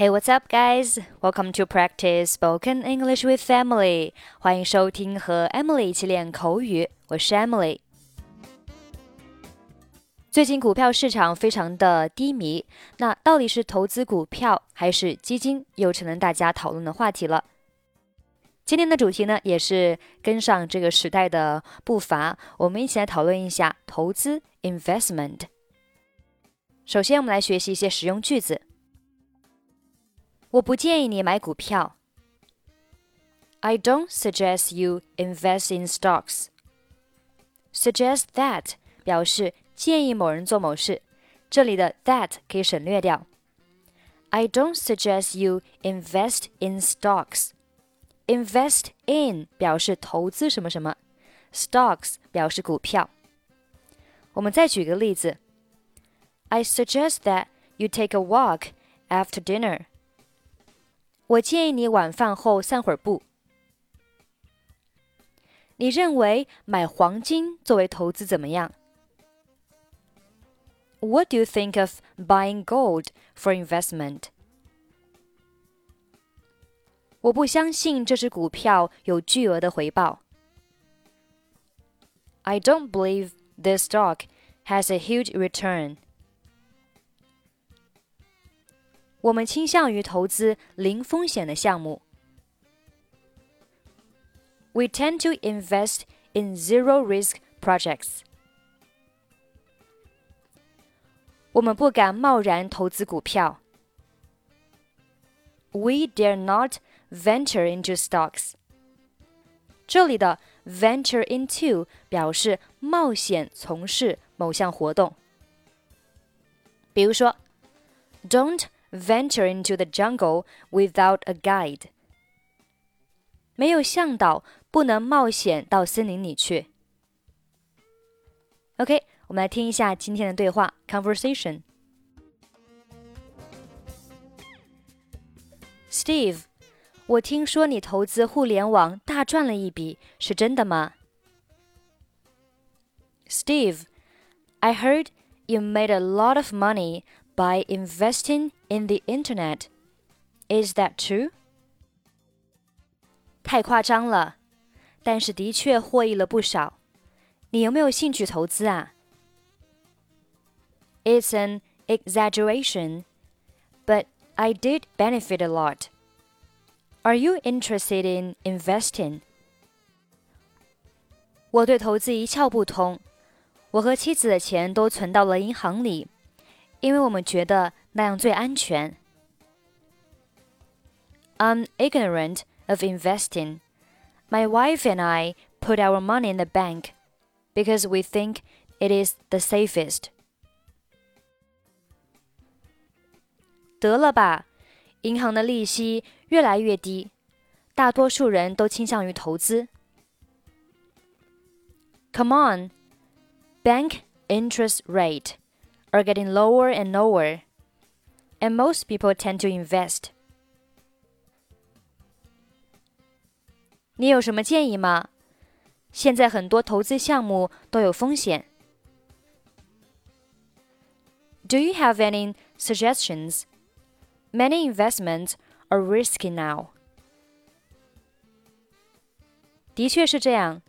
Hey, what's up, guys? Welcome to practice spoken English with Emily. 欢迎收听和 Emily 一起练口语。我是 Emily。最近股票市场非常的低迷，那到底是投资股票还是基金，又成了大家讨论的话题了。今天的主题呢，也是跟上这个时代的步伐，我们一起来讨论一下投资 investment。首先，我们来学习一些实用句子。我不建议你买股票。I don't suggest you invest in stocks. Suggest that 表示建议某人做某事，这里的 that 可以省略掉。I don't suggest you invest in stocks. Invest in 表示投资什么什么，stocks 表示股票。我们再举个例子。I suggest that you take a walk after dinner. 我建议你晚饭后散会儿步。你认为买黄金作为投资怎么样？What do you think of buying gold for investment？我不相信这只股票有巨额的回报。I don't believe this stock has a huge return. 我们倾向于投资零风险的项目。We tend to invest in zero risk projects. 我们不敢贸然投资股票。We dare not venture into stocks. 这里的 venture into 表示冒险从事某项活动。比如说，Don't venture into the jungle without a guide. 没有向导，不能冒险到森林里去。OK，我们来听一下今天的对话 conversation。Steve，我听说你投资互联网大赚了一笔，是真的吗？Steve，I heard you made a lot of money by investing in the internet. Is that true? 太夸张了，但是的确获益了不少。你有没有兴趣投资啊？It's an exaggeration, but I did benefit a lot. Are you interested in investing? 我对投资一窍不通，我和妻子的钱都存到了银行里。 因为我们觉得那样最安全。I'm ignorant of investing. My wife and I put our money in the bank because we think it is the safest. 得了吧，银行的利息越来越低，大多数人都倾向于投资。Come on, bank interest rate are getting lower and lower, and most people tend to invest. 你有什么建议吗？现在很多投资项目都有风险。Do you have any suggestions? Many investments are risky now. 的确是这样，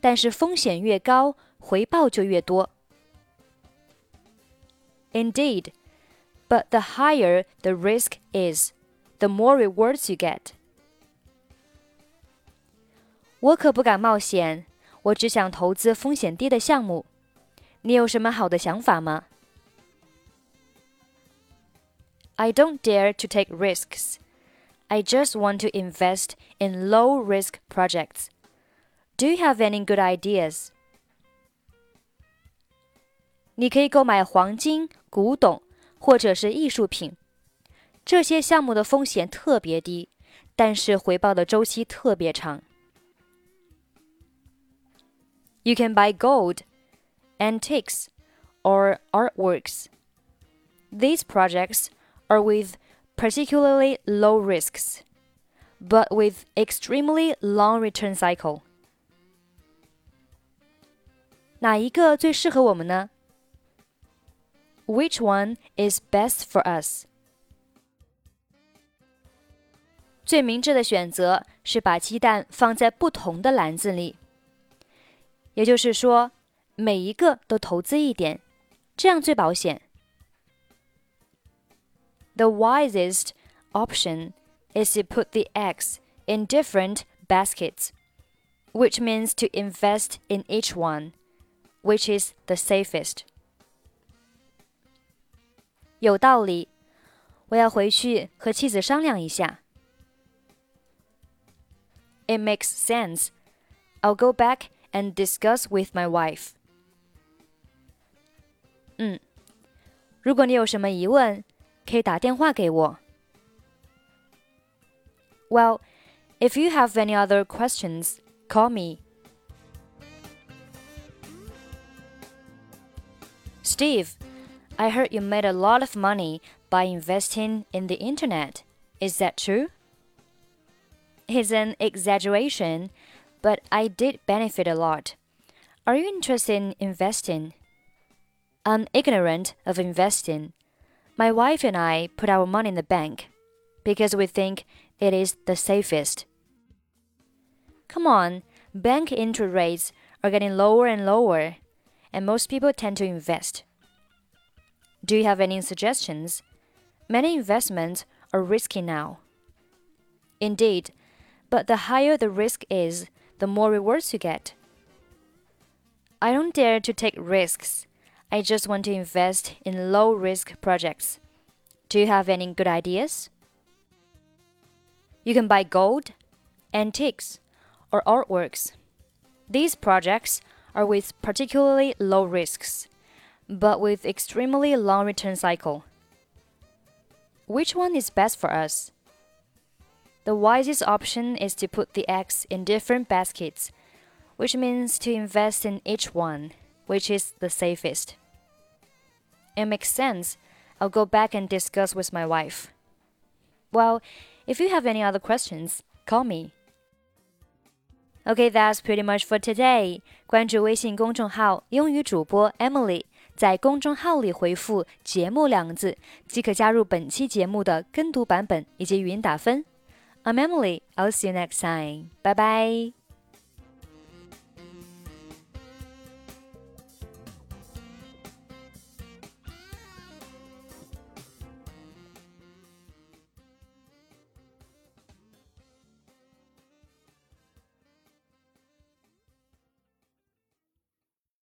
但是风险越高，回报就越多。 Indeed, but the higher the risk is, the more rewards you get. 我可不敢冒险，我只想投资风险低的项目。你有什么好的想法吗？I don't dare to take risks. I just want to invest in low risk projects. Do you have any good ideas? 你可以购买黄金、古董或者是艺术品，这些项目的风险特别低，但是回报的周期特别长。You can buy gold, antiques, or artworks. These projects are with particularly low risks, but with extremely long return cycle. 哪一个最适合我们呢 ？which one is best for us? 最明智的选择是把鸡蛋放在不同的篮子里。也就是说，每一个都投资一点，这样最保险。The wisest option is to put the eggs in different baskets, which means to invest in each one, which is the safest. 有道理，我要回去和妻子商量一下。It makes sense. I'll go back and discuss with my wife. 嗯，如果你有什么疑问，可以打电话给我。Well, if you have any other questions, call me. Steve, I heard you made a lot of money by investing in the internet. Is that true? It's an exaggeration, but I did benefit a lot. Are you interested in investing? I'm ignorant of investing. My wife and I put our money in the bank because we think it is the safest. Come on, bank interest rates are getting lower and lower, and most people tend to invest. Do you have any suggestions? Many investments are risky now. Indeed, but the higher the risk is, the more rewards you get. I don't dare to take risks. I just want to invest in low risk projects. Do you have any good ideas? You can buy gold, antiques, or artworks. These projects are with particularly low risks, but with extremely long return cycle. Which one is best for us? The wisest option is to put the eggs in different baskets, which means to invest in each one, which is the safest. It makes sense. I'll go back and discuss with my wife. Well, if you have any other questions, call me. Okay, that's pretty much for today. 关注微信公众号“英语主播 Emily”， 在公众号里回复“节目”两个字，即可加入本期节目的跟读版本以及语音打分。I'm Emily. I'll see you next time. Bye bye.